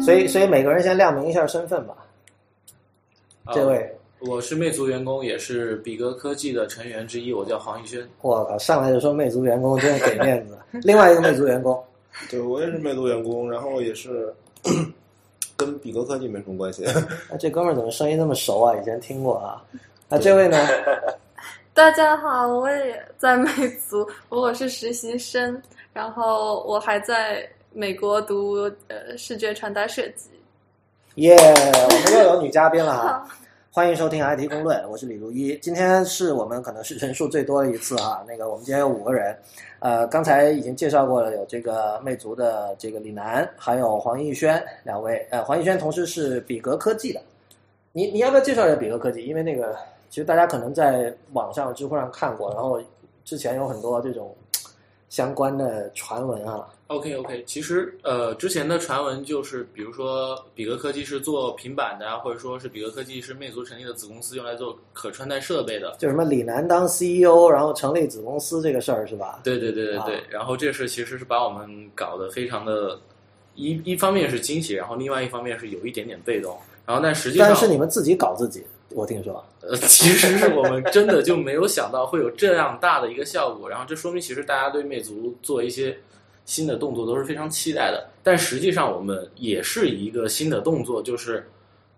所以所以每个人先亮明一下身份吧。这位，我是魅族员工，也是比格科技的成员之一，我叫黄逸轩。我靠，上来就说魅族员工，真是给面子。另外一个魅族员工，对我也是魅族员工，然后也是跟比格科技没什么关系。那这哥们儿怎么声音那么熟啊？以前听过啊。那这位呢？大家好，我也在魅族，我是实习生，然后我还在美国读呃视觉传达设计。耶，我们又有女嘉宾了哈！欢迎收听 IT 公论，我是李如一。今天是我们可能是人数最多的一次啊。那个我们今天有五个人，呃，刚才已经介绍过了，有这个魅族的这个李楠，还有黄逸轩两位。呃，黄逸轩同时是比格科技的。你你要不要介绍一下比格科技？因为那个其实大家可能在网上、知乎上看过，然后之前有很多这种相关的传闻啊。OK OK，其实呃，之前的传闻就是，比如说比格科技是做平板的啊，或者说是比格科技是魅族成立的子公司，用来做可穿戴设备的。就什么李楠当 CEO，然后成立子公司这个事儿是吧？对对对对对。然后这事其实是把我们搞得非常的，一一方面是惊喜，然后另外一方面是有一点点被动。然后但实际上，但是你们自己搞自己，我听说。呃，其实是我们真的就没有想到会有这样大的一个效果。然后这说明其实大家对魅族做一些。新的动作都是非常期待的，但实际上我们也是一个新的动作，就是，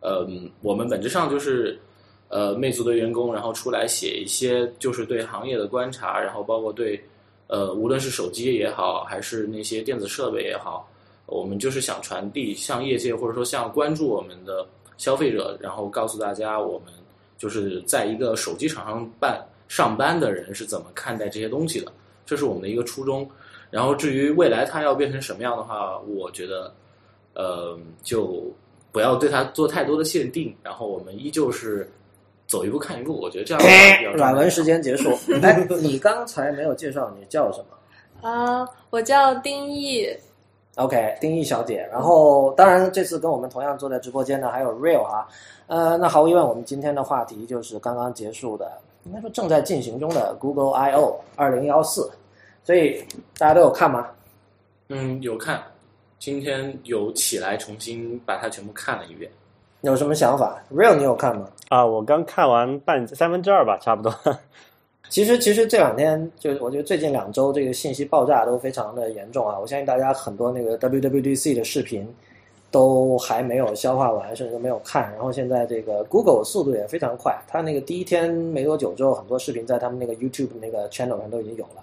呃，我们本质上就是，呃，魅族的员工，然后出来写一些就是对行业的观察，然后包括对，呃，无论是手机也好，还是那些电子设备也好，我们就是想传递向业界或者说向关注我们的消费者，然后告诉大家我们就是在一个手机厂商办上班的人是怎么看待这些东西的，这是我们的一个初衷。然后至于未来它要变成什么样的话，我觉得，呃，就不要对它做太多的限定。然后我们依旧是走一步看一步。我觉得这样。软文时间结束。哎，你刚才没有介绍你叫什么？啊，我叫丁毅。OK，丁毅小姐。然后，当然这次跟我们同样坐在直播间的还有 Real 啊。呃，那毫无疑问，我们今天的话题就是刚刚结束的，应该说正在进行中的 Google I/O 二零幺四。所以大家都有看吗？嗯，有看。今天有起来重新把它全部看了一遍。有什么想法？Real，你有看吗？啊，我刚看完半三分之二吧，差不多。其实，其实这两天就我觉得最近两周这个信息爆炸都非常的严重啊！我相信大家很多那个 WWDC 的视频都还没有消化完，甚至都没有看。然后现在这个 Google 速度也非常快，它那个第一天没多久之后，很多视频在他们那个 YouTube 那个 channel 上都已经有了。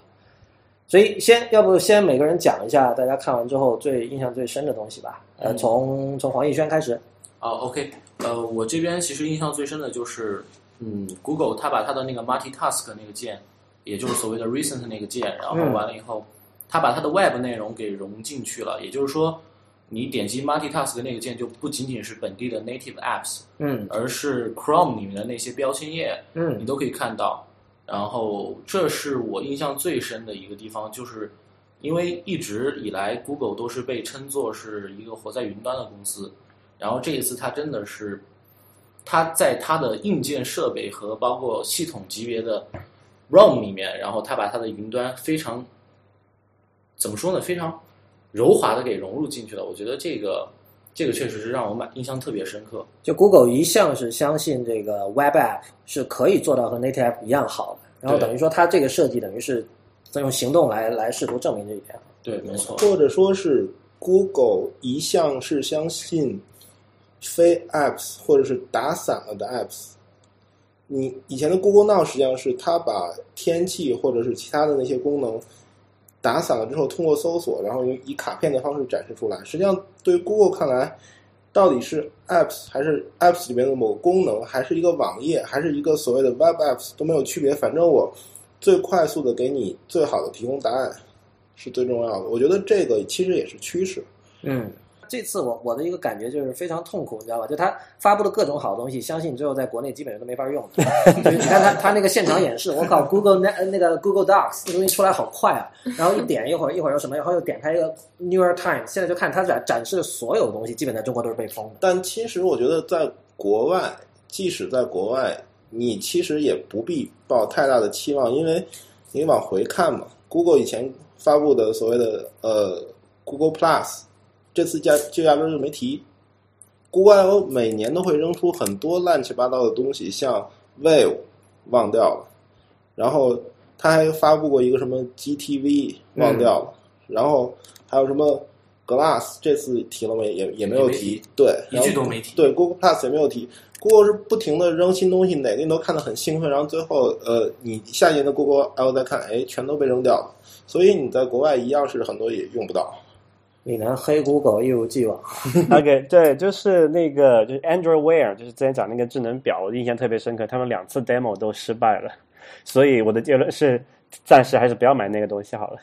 所以，先要不先每个人讲一下大家看完之后最印象最深的东西吧。呃，从从黄奕轩开始。啊，OK，呃，我这边其实印象最深的就是，嗯，Google 它把它的那个 Multitask 那个键，也就是所谓的 Recent 那个键，然后完了以后，它把它的 Web 内容给融进去了。也就是说，你点击 Multitask 那个键就不仅仅是本地的 Native Apps，嗯，而是 Chrome 里面的那些标签页，嗯，你都可以看到。然后，这是我印象最深的一个地方，就是因为一直以来，Google 都是被称作是一个活在云端的公司。然后这一次，它真的是，它在它的硬件设备和包括系统级别的 ROM 里面，然后它把它的云端非常怎么说呢？非常柔滑的给融入进去了。我觉得这个这个确实是让我满印象特别深刻。就 Google 一向是相信这个 Web App 是可以做到和 Native App 一样好的。然后等于说，它这个设计等于是在用行动来来试图证明这一点。对，没错。或者说是 Google 一向是相信非 Apps 或者是打散了的 Apps。你以前的 Google Now 实际上是它把天气或者是其他的那些功能打散了之后，通过搜索，然后以卡片的方式展示出来。实际上，对于 Google 看来，到底是 apps 还是 apps 里面的某个功能，还是一个网页，还是一个所谓的 web apps 都没有区别。反正我最快速的给你最好的提供答案是最重要的。我觉得这个其实也是趋势。嗯。这次我我的一个感觉就是非常痛苦，你知道吧？就他发布的各种好东西，相信最后在国内基本上都没法用。你看他他那个现场演示，我靠，Google 那那个 Google Docs 那东西出来好快啊！然后一点一会儿一会儿又什么，然后又点开一个 New York Times，现在就看他展展示的所有东西，基本在中国都是被封的。但其实我觉得在国外，即使在国外，你其实也不必抱太大的期望，因为你往回看嘛，Google 以前发布的所谓的呃 Google Plus。这次加就压根就没提，Google 每年都会扔出很多乱七八糟的东西，像 Wave 忘掉了，然后他还发布过一个什么 GTV 忘掉了，然后还有什么 Glass 这次提了没？也也没有提，对，一句都没提。对，Google Plus 也没有提。Google 是不停的扔新东西，哪个你都看得很兴奋，然后最后呃，你下一年的 Google I/O 再看，哎，全都被扔掉了。所以你在国外一样是很多也用不到。李楠黑 Google 一如既往。OK，对，就是那个就是 Android Wear，就是之前讲那个智能表，我印象特别深刻，他们两次 demo 都失败了，所以我的结论是，暂时还是不要买那个东西好了。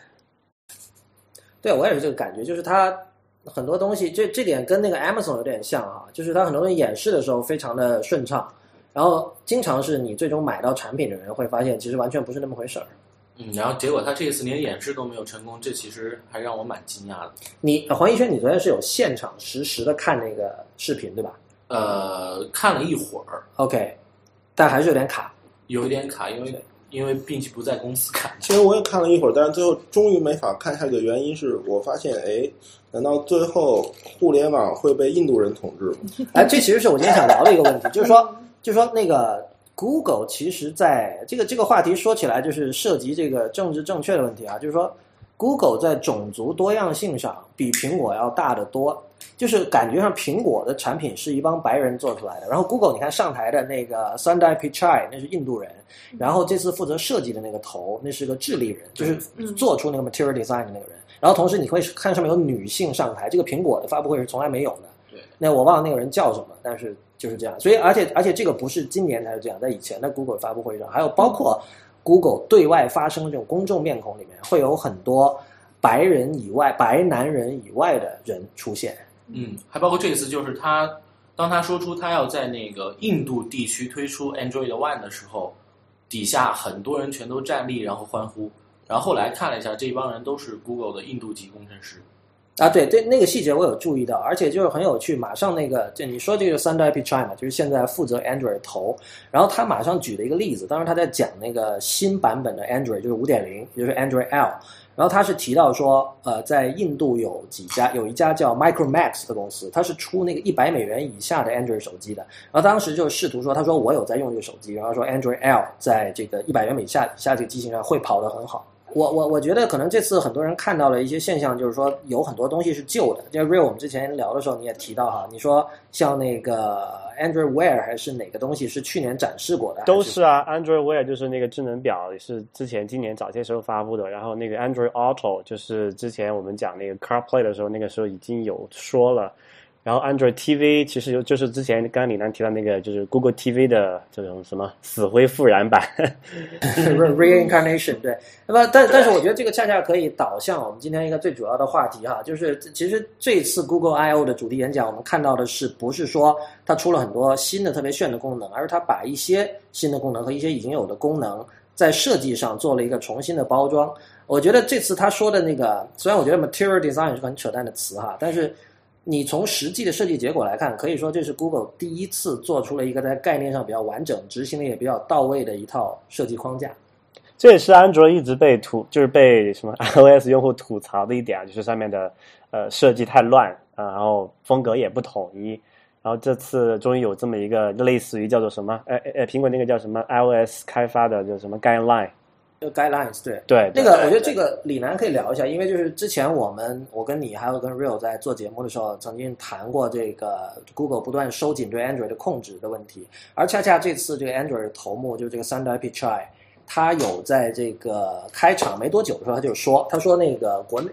对我也是这个感觉，就是它很多东西，这这点跟那个 Amazon 有点像哈，就是它很多东西演示的时候非常的顺畅，然后经常是你最终买到产品的人会发现，其实完全不是那么回事儿。嗯，然后结果他这一次连演示都没有成功，这其实还让我蛮惊讶的。你呃黄一轩，你昨天是有现场实时的看那个视频对吧呃，看了一会儿，？OK，但还是有点卡。有一点卡，因为因为并且不在公司看。其实我也看了一会儿，但是最后终于没法看下去的原因是我发现，哎，难道最后互联网会被印度人统治吗？哎，这其实是我今天想聊的一个问题，就是说，就是说那个 Google 其实在这个这个话题说起来，就是涉及这个政治正确的问题啊，就是说 Google 在种族多样性上比苹果要大得多，就是感觉上苹果的产品是一帮白人做出来的，然后 Google 你看上台的那个 Sundar Pichai 那是印度人，然后这次负责设计的那个头那是个智利人，就是做出那个 Material Design 的那个人，然后同时你会看上面有女性上台，这个苹果的发布会是从来没有的。对，那我忘了那个人叫什么，但是就是这样。所以，而且而且这个不是今年才是这样，在以前的 Google 发布会上，还有包括 Google 对外发声的这种公众面孔里面，会有很多白人以外、白男人以外的人出现。嗯，还包括这一次就是他，当他说出他要在那个印度地区推出 Android One 的时候，底下很多人全都站立然后欢呼。然后后来看了一下，这帮人都是 Google 的印度籍工程师。啊，对对，那个细节我有注意到，而且就是很有趣。马上那个，就你说这个 Sundar Pichai 嘛，就是现在负责 Android 头，然后他马上举了一个例子，当时他在讲那个新版本的 Android，就是五点零，也就是 Android L，然后他是提到说，呃，在印度有几家，有一家叫 Micromax 的公司，它是出那个一百美元以下的 Android 手机的，然后当时就试图说，他说我有在用这个手机，然后说 Android L 在这个一百元以下以下这个机型上会跑得很好。我我我觉得可能这次很多人看到了一些现象，就是说有很多东西是旧的。就 Real 我们之前聊的时候你也提到哈，你说像那个 Android Wear 还是哪个东西是去年展示过的？都是啊，Android Wear 就是那个智能表，是之前今年早些时候发布的。然后那个 Android Auto 就是之前我们讲那个 CarPlay 的时候，那个时候已经有说了。然后 Android TV 其实就就是之前刚刚李楠提到那个就是 Google TV 的这种什么死灰复燃版，reincarnation 对，那么但但是我觉得这个恰恰可以导向我们今天一个最主要的话题哈，就是其实这次 Google I/O 的主题演讲，我们看到的是不是说它出了很多新的特别炫的功能，而是它把一些新的功能和一些已经有的功能在设计上做了一个重新的包装。我觉得这次他说的那个，虽然我觉得 material design 是个很扯淡的词哈，但是你从实际的设计结果来看，可以说这是 Google 第一次做出了一个在概念上比较完整、执行的也比较到位的一套设计框架。这也是安卓一直被吐，就是被什么 iOS 用户吐槽的一点，就是上面的呃设计太乱啊、然后风格也不统一。然后这次终于有这么一个类似于叫做什么，呃呃，苹果那个叫什么 iOS 开发的叫什么 guideline，guidelines 对。对，那个，我觉得这个李楠可以聊一下，因为就是之前我们我跟你还有跟 Real 在做节目的时候，曾经谈过这个 Google 不断收紧对 Android 的控制的问题，而恰恰这次这个 Android 的头目就是这个 Sundar Pichai，他有在这个开场没多久的时候，他就说，他说那个国内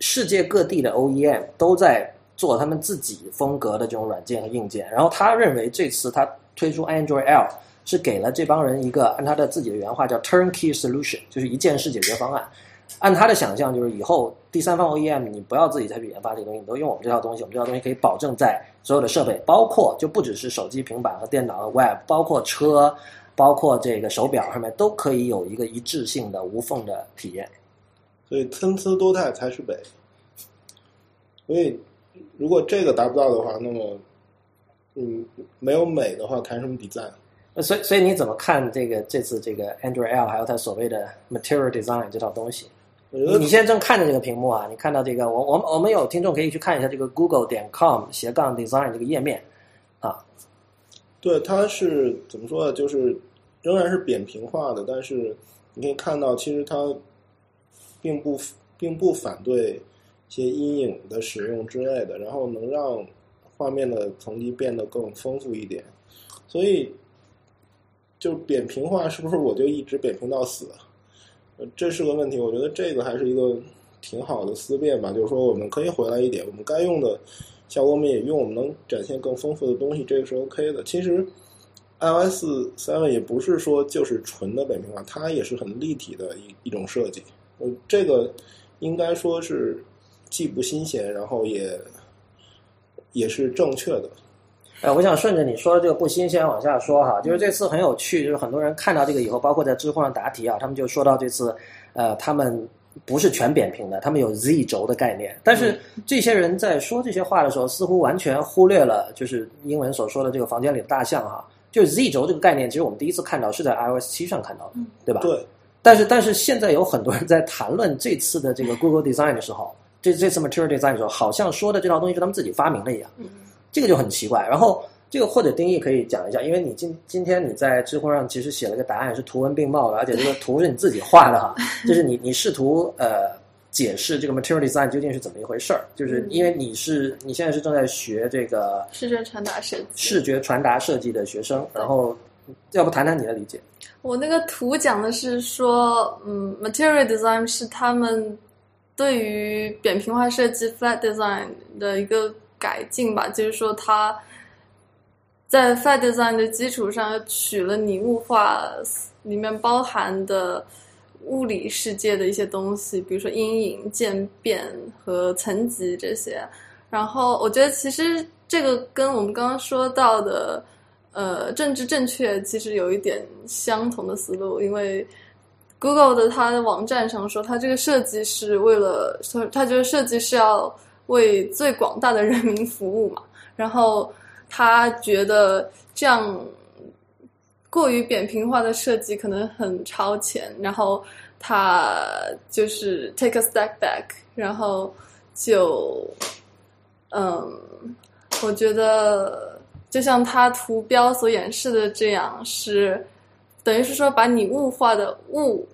世界各地的 OEM 都在做他们自己风格的这种软件和硬件，然后他认为这次他推出 Android L 是给了这帮人一个按他的自己的原话叫 turnkey solution，就是一件式解决方案。按他的想象，就是以后第三方 OEM 你不要自己再去研发这个东西，你都用我们这套东西，我们这套东西可以保证在所有的设备，包括就不只是手机、平板和电脑和 Web，包括车，包括这个手表上面都可以有一个一致性的无缝的体验。所以参差多态才是美。所以，如果这个达不到的话，那么，嗯，没有美的话，谈什么 design？呃所以，所以你怎么看这个这次这个 Android L 还有它所谓的 Material Design 这套东西？你你现在正看着这个屏幕啊，你看到这个，我我们我们有听众可以去看一下这个 Google 点 com 斜杠 design 这个页面啊，对，它是怎么说呢？就是仍然是扁平化的，但是你可以看到，其实它并不并不反对一些阴影的使用之类的，然后能让画面的层级变得更丰富一点。所以，就扁平化是不是我就一直扁平到死？呃，这是个问题。我觉得这个还是一个挺好的思辨吧，就是说我们可以回来一点，我们该用的效果我们也用，我们能展现更丰富的东西，这个是 OK 的。其实 iOS seven 也不是说就是纯的扁平化，它也是很立体的一一种设计。嗯，这个应该说是既不新鲜，然后也也是正确的。呃，我想顺着你说的这个不新鲜往下说哈，就是这次很有趣，就是很多人看到这个以后，包括在知乎上答题啊，他们就说到这次，呃，他们不是全扁平的，他们有 Z 轴的概念，但是这些人在说这些话的时候，似乎完全忽略了就是英文所说的这个房间里的大象哈，就是 Z 轴这个概念，其实我们第一次看到是在 iOS 七上看到的，对吧？对，但是但是现在有很多人在谈论这次的这个 Google Design 的时候，这这次 Material Design 的时候，好像说的这套东西是他们自己发明的一样，这个就很奇怪。然后这个或者定义可以讲一下，因为你今今天你在知乎上其实写了个答案是图文并茂的，而且这个图是你自己画的哈，就是你你试图呃解释这个 Material Design 究竟是怎么一回事儿，就是因为你是你现在是正在学这个视觉传达设计。视觉传达设计的学生，然后要不谈谈你的理解？我那个图讲的是说，嗯，material design 是他们对于扁平化设计 flat design 的一个改进吧，就是说它在 flat design 的基础上取了拟物化里面包含的物理世界的一些东西，比如说阴影、渐变和层级这些。然后我觉得其实这个跟我们刚刚说到的。呃，政治正确其实有一点相同的思路，因为 Google 的它的网站上说，它这个设计是为了，它觉得设计是要为最广大的人民服务嘛。然后他觉得这样过于扁平化的设计可能很超前，然后他就是 take a step back，然后就，嗯，我觉得。就像他图标所演示的这样，是等于是说把你物化的物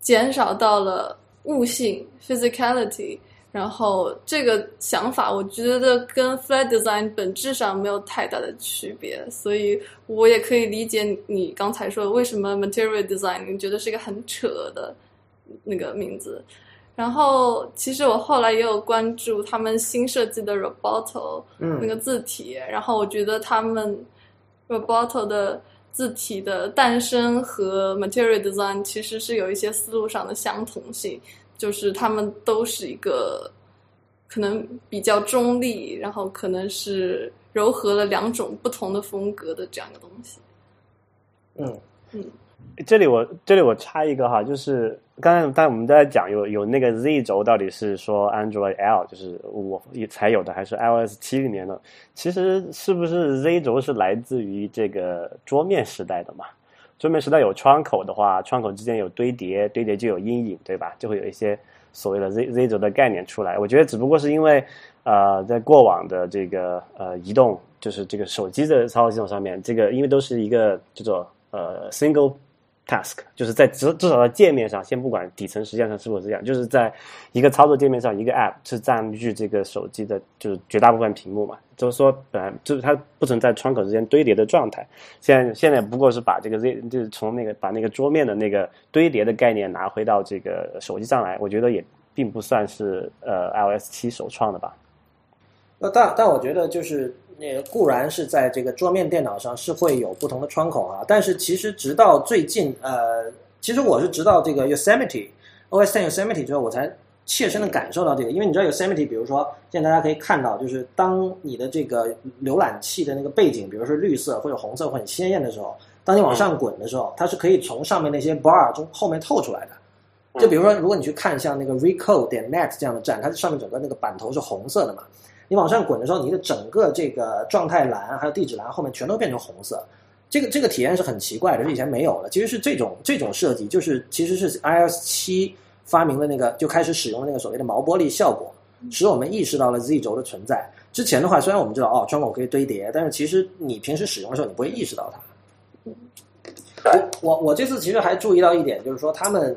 减少到了物性 （physicality）。然后这个想法，我觉得跟 flat design 本质上没有太大的区别，所以我也可以理解你刚才说为什么 material design 你觉得是一个很扯的那个名字。然后，其实我后来也有关注他们新设计的 Roboto 那个字体，然后我觉得他们 Roboto 的字体的诞生和 Material Design 其实是有一些思路上的相同性，就是他们都是一个可能比较中立，然后可能是糅合了两种不同的风格的这样一个东西。嗯嗯。这里我这里我插一个哈，就是刚才刚才我们在讲有有那个 Z 轴到底是说 Android L 就是我才有的，还是 iOS 七里面的？其实是不是 Z 轴是来自于这个桌面时代的嘛？桌面时代有窗口的话，窗口之间有堆叠，堆叠就有阴影，对吧？就会有一些所谓的 Z Z 轴的概念出来。我觉得只不过是因为呃，在过往的这个呃移动，就是这个手机的操作系统上面，这个因为都是一个叫做呃 single。Task 就是在至至少在界面上，先不管底层实际上是否是这样，就是在一个操作界面上，一个 app 是占据这个手机的，就是绝大部分屏幕嘛。就是说，本来就是它不存在窗口之间堆叠的状态。现在现在不过是把这个 Z 就是从那个把那个桌面的那个堆叠的概念拿回到这个手机上来，我觉得也并不算是呃 iOS 七首创的吧。那但但我觉得就是。那固然是在这个桌面电脑上是会有不同的窗口啊，但是其实直到最近，呃，其实我是直到这个 Yosemite OS Ten Yosemite 之后，我才切身的感受到这个。因为你知道 Yosemite，比如说现在大家可以看到，就是当你的这个浏览器的那个背景，比如说绿色或者红色或很鲜艳的时候，当你往上滚的时候，它是可以从上面那些 bar 中后面透出来的。就比如说，如果你去看像那个 Recode 点 Net 这样的站，它上面整个那个版头是红色的嘛。你往上滚的时候，你的整个这个状态栏还有地址栏后面全都变成红色，这个这个体验是很奇怪的，是以前没有的。其实是这种这种设计，就是其实是 iOS 七发明的那个就开始使用了那个所谓的毛玻璃效果，使我们意识到了 Z 轴的存在。之前的话，虽然我们知道哦，窗口可以堆叠，但是其实你平时使用的时候，你不会意识到它。我我我这次其实还注意到一点，就是说他们，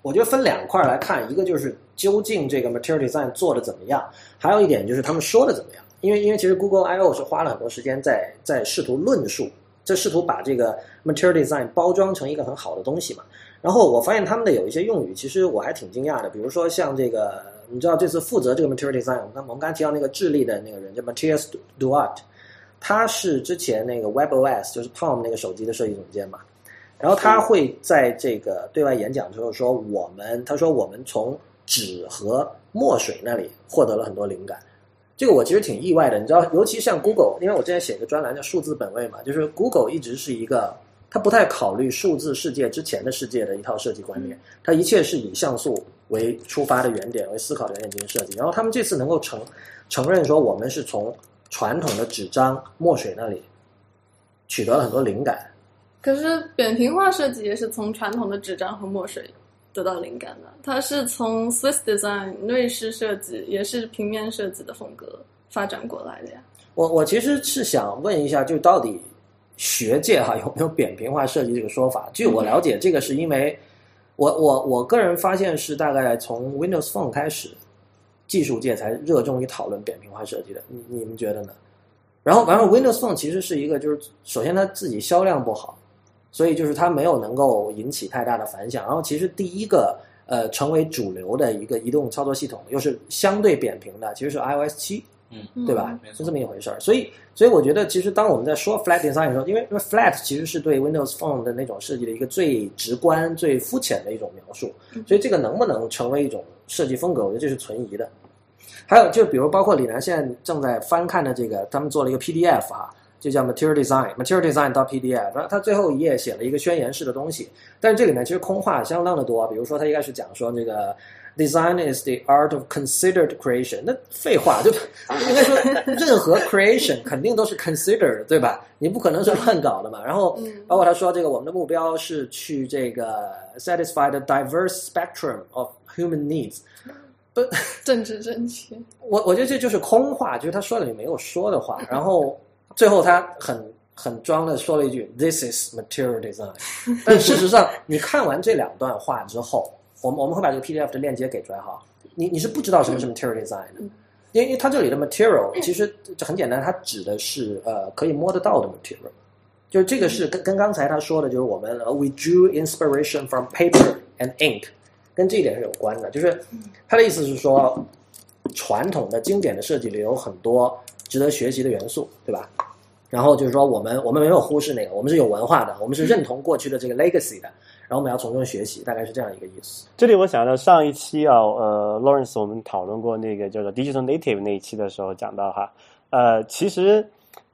我觉得分两块来看，一个就是究竟这个 Material Design 做的怎么样，还有一点就是他们说的怎么样。因为因为其实 Google I/O 是花了很多时间在在试图论述，在试图把这个 Material Design 包装成一个很好的东西嘛。然后我发现他们的有一些用语，其实我还挺惊讶的。比如说像这个，你知道这次负责这个 Material Design，我们刚我们刚才提到那个智利的那个人叫 Matthias Duart，他是之前那个 WebOS 就是 Palm 那个手机的设计总监嘛。然后他会在这个对外演讲之后说，我们他说我们从纸和墨水那里获得了很多灵感。这个我其实挺意外的，你知道，尤其像 Google，因为我之前写一个专栏叫“数字本位”嘛，就是 Google 一直是一个，它不太考虑数字世界之前的世界的一套设计观念，它一切是以像素为出发的原点为思考的原点进行设计。然后他们这次能够承承认说，我们是从传统的纸张、墨水那里取得了很多灵感。可是扁平化设计也是从传统的纸张和墨水。得到灵感的，它是从 Swiss Design 瑞士设计，也是平面设计的风格发展过来的呀。我我其实是想问一下，就到底学界哈有没有扁平化设计这个说法？据我了解，这个是因为我我我个人发现是大概从 Windows Phone 开始，技术界才热衷于讨论扁平化设计的。你你们觉得呢？然后然后 Windows Phone 其实是一个，就是首先它自己销量不好。所以就是它没有能够引起太大的反响。然后其实第一个呃成为主流的一个移动操作系统，又是相对扁平的，其实是 iOS 七，嗯，对吧？是这么一回事儿。所以所以我觉得，其实当我们在说 flat design 的时候，因为因为 flat 其实是对 Windows Phone 的那种设计的一个最直观、最肤浅的一种描述。所以这个能不能成为一种设计风格，我觉得这是存疑的。还有就比如包括李楠现在正在翻看的这个，他们做了一个 PDF 啊。就叫 Material Design，Material Design 到 PDF，然后它最后一页写了一个宣言式的东西，但是这里面其实空话相当的多。比如说，他一开始讲说这个 Design is the art of considered creation，那废话，就应该说任何 creation 肯定都是 considered，对吧？你不可能是乱搞的嘛。然后包括他说这个我们的目标是去这个 satisfy the diverse spectrum of human needs，不，政治正确。我我觉得这就是空话，就是他说了你没有说的话，然后。最后他很很装的说了一句 “This is material design”，但事实上，你看完这两段话之后，我们我们会把这个 PDF 的链接给出来哈。你你是不知道什么是 material design 的，因为因为它这里的 material 其实很简单，它指的是呃可以摸得到的 material，就是这个是跟跟刚才他说的，就是我们 we drew inspiration from paper and ink，跟这一点是有关的。就是他的意思是说，传统的经典的设计里有很多值得学习的元素，对吧？然后就是说，我们我们没有忽视那个，我们是有文化的，我们是认同过去的这个 legacy 的，然后我们要从中学习，大概是这样一个意思。这里我想到上一期啊，呃，Lawrence 我们讨论过那个叫做 digital native 那一期的时候讲到哈，呃，其实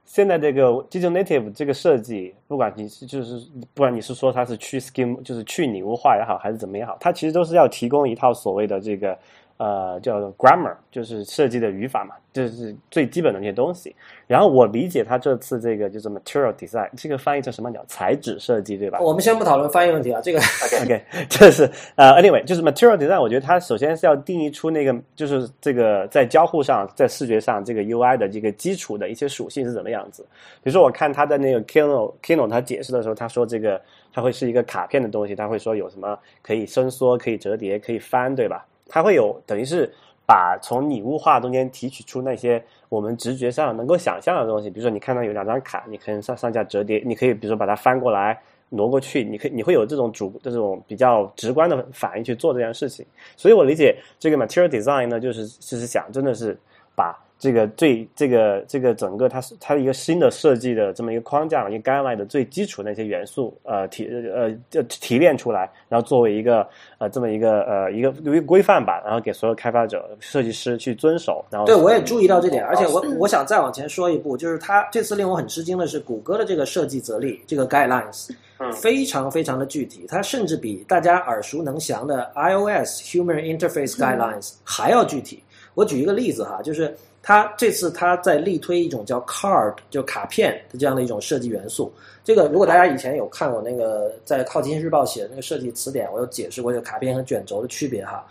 现在这个 digital native 这个设计，不管你是就是不管你是说它是去 scheme 就是去拟物化也好，还是怎么也好，它其实都是要提供一套所谓的这个。呃，叫 grammar，就是设计的语法嘛，就是最基本的那些东西。然后我理解他这次这个就是 material design，这个翻译成什么叫材质设计，对吧？我们先不讨论翻译问题啊，这个 OK，这是呃，anyway，就是 material design，我觉得它首先是要定义出那个就是这个在交互上，在视觉上这个 UI 的这个基础的一些属性是怎么样子。比如说，我看他的那个 Kino Kino 他解释的时候，他说这个它会是一个卡片的东西，他会说有什么可以伸缩、可以折叠、可以翻，对吧？它会有等于是把从拟物化中间提取出那些我们直觉上能够想象的东西，比如说你看到有两张卡，你可能上上下折叠，你可以比如说把它翻过来挪过去，你可以你会有这种主这种比较直观的反应去做这件事情。所以我理解这个 material design 呢，就是就是想真的是把。这个最这个这个整个它是它一个新的设计的这么一个框架，一个 guideline 的最基础的一些元素，呃提呃就提炼出来，然后作为一个呃这么一个呃一个一个规范吧，然后给所有开发者、设计师去遵守。然后对我也注意到这点，而且我我想再往前说一步，就是它这次令我很吃惊的是，谷歌的这个设计则例这个 guidelines，非常非常的具体，它甚至比大家耳熟能详的 iOS Human Interface Guidelines 还要具体。我举一个例子哈，就是。它这次它在力推一种叫 card 就卡片的这样的一种设计元素。这个如果大家以前有看我那个在《靠近日报》写的那个设计词典，我有解释过这个卡片和卷轴的区别哈。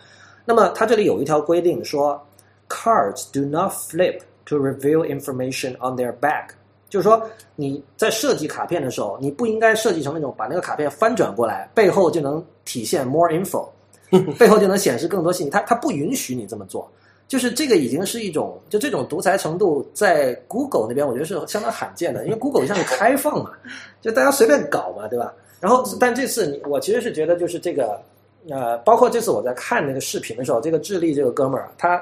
那么它这里有一条规定说，cards do not flip to reveal information on their back。就是说你在设计卡片的时候，你不应该设计成那种把那个卡片翻转过来，背后就能体现 more info，背后就能显示更多信息。它它不允许你这么做。就是这个已经是一种，就这种独裁程度，在 Google 那边，我觉得是相当罕见的，因为 Google 一向是开放嘛，就大家随便搞嘛，对吧？然后，但这次我其实是觉得，就是这个，呃，包括这次我在看那个视频的时候，这个智利这个哥们儿，他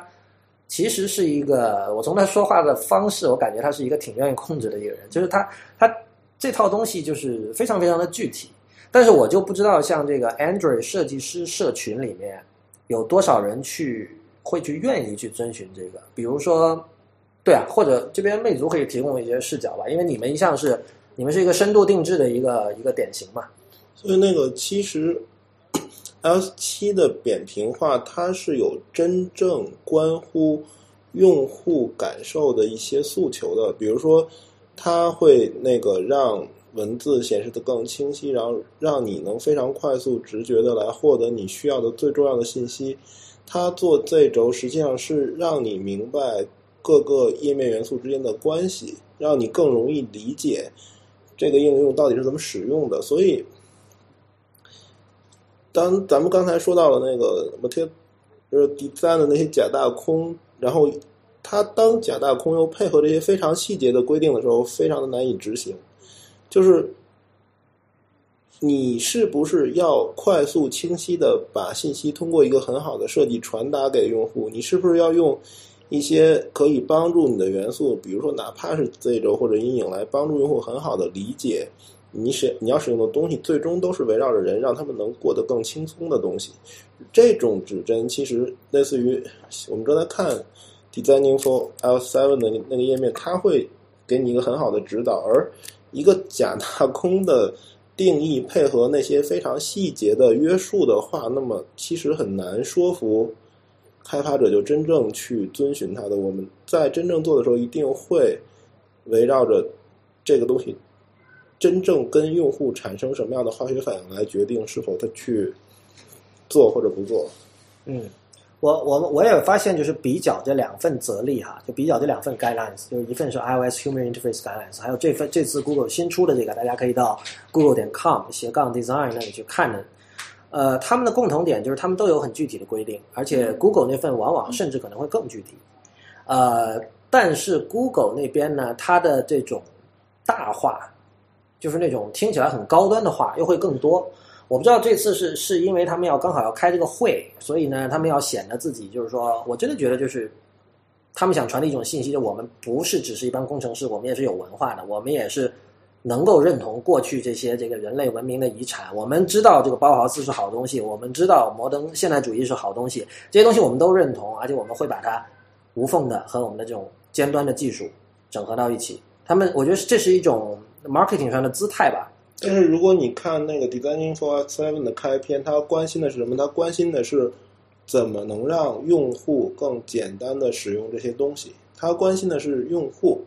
其实是一个，我从他说话的方式，我感觉他是一个挺愿意控制的一个人，就是他他这套东西就是非常非常的具体，但是我就不知道像这个 Android 设计师社群里面有多少人去。会去愿意去遵循这个，比如说，对啊，或者这边魅族可以提供一些视角吧，因为你们一向是你们是一个深度定制的一个一个典型嘛。所以那个其实 L 七的扁平化，它是有真正关乎用户感受的一些诉求的，比如说，它会那个让文字显示的更清晰，然后让你能非常快速、直觉的来获得你需要的最重要的信息。它做 Z 轴实际上是让你明白各个页面元素之间的关系，让你更容易理解这个应用到底是怎么使用的。所以，当咱们刚才说到了那个 Material Design 的那些假大空，然后它当假大空又配合这些非常细节的规定的时候，非常的难以执行，就是。你是不是要快速清晰的把信息通过一个很好的设计传达给用户？你是不是要用一些可以帮助你的元素，比如说哪怕是 Z 轴或者阴影，来帮助用户很好的理解你使你要使用的东西，最终都是围绕着人，让他们能过得更轻松的东西。这种指针其实类似于我们正在看 Designing for L7 的那个页面，它会给你一个很好的指导，而一个假大空的。定义配合那些非常细节的约束的话，那么其实很难说服开发者就真正去遵循它的。我们在真正做的时候，一定会围绕着这个东西真正跟用户产生什么样的化学反应来决定是否他去做或者不做。嗯。我我我也发现，就是比较这两份则例哈，就比较这两份 guidelines，就是一份是 iOS Human Interface Guidelines，还有这份这次 Google 新出的这个，大家可以到 Google 点 com 斜杠 design 那里去看的。呃，他们的共同点就是他们都有很具体的规定，而且 Google 那份往往甚至可能会更具体。呃，但是 Google 那边呢，它的这种大话，就是那种听起来很高端的话，又会更多。我不知道这次是是因为他们要刚好要开这个会，所以呢，他们要显得自己就是说，我真的觉得就是他们想传递一种信息，就我们不是只是一般工程师，我们也是有文化的，我们也是能够认同过去这些这个人类文明的遗产。我们知道这个包豪斯是好东西，我们知道摩登现代主义是好东西，这些东西我们都认同，而且我们会把它无缝的和我们的这种尖端的技术整合到一起。他们，我觉得这是一种 marketing 上的姿态吧。但是如果你看那个 Designing for Seven 的开篇，他关心的是什么？他关心的是怎么能让用户更简单的使用这些东西。他关心的是用户。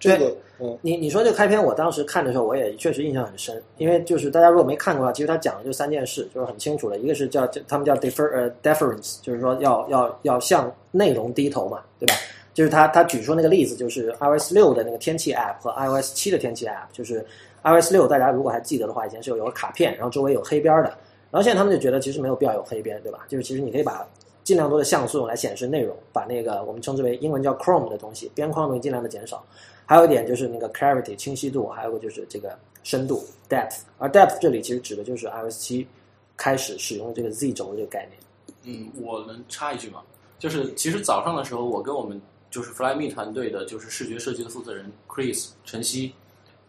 这个，嗯，你你说这个开篇，我当时看的时候，我也确实印象很深。因为就是大家如果没看过的话，其实他讲的就三件事，就是很清楚的。一个是叫他们叫 defer 呃 deference，就是说要要要向内容低头嘛，对吧？就是他他举出那个例子，就是 iOS 六的那个天气 App 和 iOS 七的天气 App，就是。iOS 六，大家如果还记得的话，以前是有有个卡片，然后周围有黑边的。然后现在他们就觉得其实没有必要有黑边，对吧？就是其实你可以把尽量多的像素用来显示内容，把那个我们称之为英文叫 Chrome 的东西边框东西尽量的减少。还有一点就是那个 clarity 清晰度，还有个就是这个深度 depth。而 depth 这里其实指的就是 iOS 七开始使用这个 Z 轴这个概念。嗯，我能插一句吗？就是其实早上的时候，我跟我们就是 Flyme 团队的就是视觉设计的负责人 Chris 陈曦。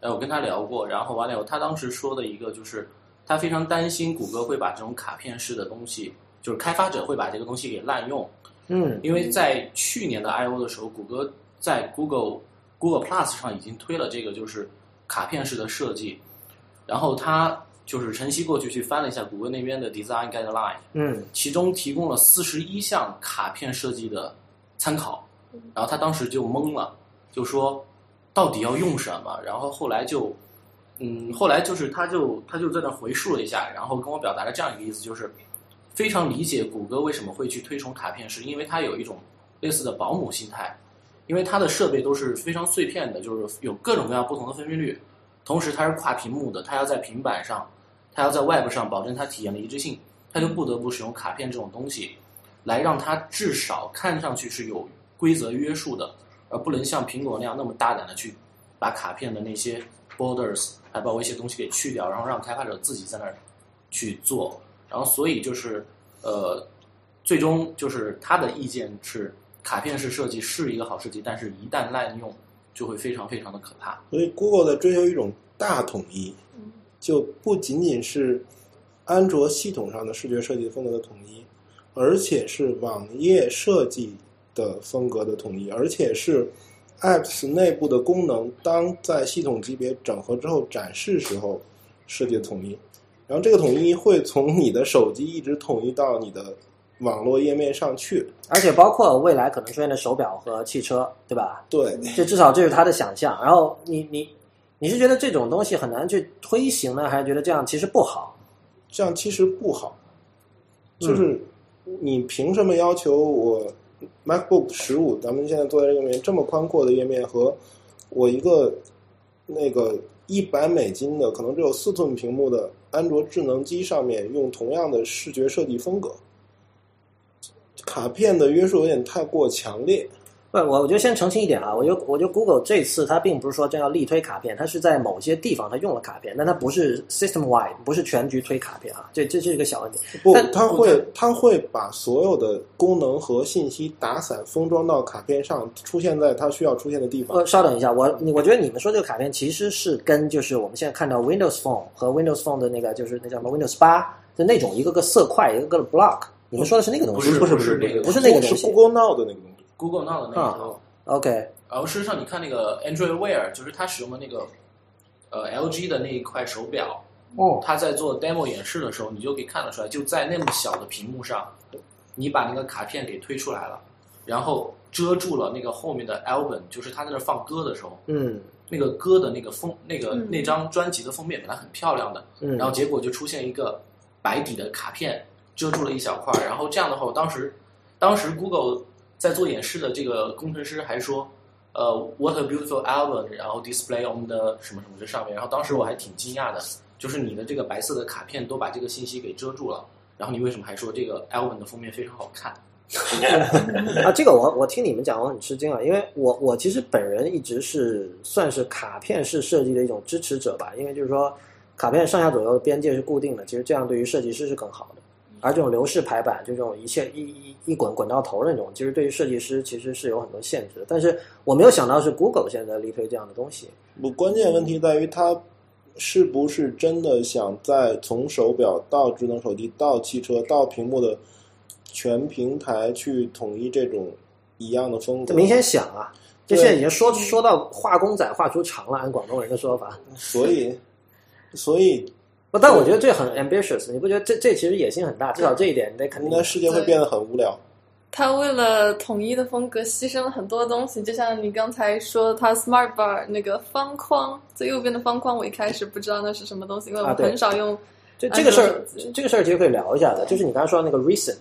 呃，我跟他聊过，然后完了以后，他当时说的一个就是，他非常担心谷歌会把这种卡片式的东西，就是开发者会把这个东西给滥用。嗯，因为在去年的 I O 的时候，谷歌在 Google Google Plus 上已经推了这个就是卡片式的设计，然后他就是晨曦过去去翻了一下谷歌那边的 Design Guideline，嗯，其中提供了四十一项卡片设计的参考。然后他当时就懵了，就说到底要用什么？然后后来就，嗯，后来就是他就他就在那回述了一下，然后跟我表达了这样一个意思，就是非常理解谷歌为什么会去推崇卡片，是因为它有一种类似的保姆心态，因为它的设备都是非常碎片的，就是有各种各样不同的分辨率，同时它是跨屏幕的，它要在平板上，它要在 Web 上保证它体验的一致性，它就不得不使用卡片这种东西，来让它至少看上去是有规则约束的，而不能像苹果那样那么大胆的去把卡片的那些 borders 还包括一些东西给去掉，然后让开发者自己在那儿去做。然后所以就是呃，最终就是他的意见是卡片式设计是一个好设计，但是一旦滥用就会非常非常的可怕。所以 Google 在追求一种大统一，就不仅仅是安卓系统上的视觉设计风格的统一，而且是网页设计的风格的统一，而且是 Apps 内部的功能当在系统级别整合之后展示时候设计的统一。然后这个统一会从你的手机一直统一到你的网络页面上去。而且包括未来可能出现的手表和汽车，对吧？对，这至少这是他的想象。然后你你你是觉得这种东西很难去推行呢，还是觉得这样其实不好？这样其实不好。就是你凭什么要求我 MacBook 十五，咱们现在坐在这个面这么宽阔的页面和我一个那个一百美金的可能只有四寸屏幕的安卓智能机上面用同样的视觉设计风格？卡片的约束有点太过强烈。不，我我觉得先澄清一点啊，我觉得我觉得 Google 这次它并不是说真要力推卡片，它是在某些地方它用了卡片，但它不是 system wide，不是全局推卡片啊，这这是一个小问题。不，它会它会把所有的功能和信息打散封装到卡片上，出现在它需要出现的地方。呃，稍等一下，我你我觉得你们说这个卡片其实是跟就是我们现在看到 Windows Phone 和 Windows Phone 的那个就是那叫什么 Windows 八的那种一个个色块一个个 block，你们说的是那个东西？不是不是不是那个不是那个东是西 Google Now 的那个东西。Google Now 的那啊一套。OK，然后事实上，你看那个 Android Wear，就是它使用的那个呃 LG 的那一块手表，哦，它在做 demo 演示的时候，你就可以看得出来，就在那么小的屏幕上，你把那个卡片给推出来了，然后遮住了那个后面的 album，就是它在那放歌的时候，嗯。那个歌的那个封那个、嗯。那张专辑的封面本来很漂亮的，嗯，然后结果就出现一个白底的卡片遮住了一小块儿，然后这样的话，我当时当时 Google 在做演示的这个工程师还说，呃，What a beautiful album，然后 display on 的什么什么这上面，然后当时我还挺惊讶的，就是你的这个白色的卡片都把这个信息给遮住了，然后你为什么还说这个 album 的封面非常好看？啊，这个我我听你们讲我很吃惊啊，因为我我其实本人一直是算是卡片式设计的一种支持者吧，因为就是说卡片上下左右边界是固定的，其实这样对于设计师是更好的。而这种流式排版，就这种一切一一一滚滚到头的那种，其实对于设计师其实是有很多限制的。但是我没有想到是 Google 现在力推这样的东西。不，关键问题在于它是不是真的想在从手表到智能手机到汽车到屏幕的全平台去统一这种一样的风格？这明显想啊，这现在已经说说到画公仔画出长了，按广东人的说法。所以，所以不，但我觉得这很 ambitious，你不觉得这这其实野心很大？至少这一点你得肯定应该。世界会变得很无聊。他为了统一的风格牺牲了很多东西，就像你刚才说，他 Smart Bar 那个方框最右边的方框，我一开始不知道那是什么东西，因为我很少用。就这个事儿这个事儿其实可以聊一下的，就是你刚才说的那个 recent，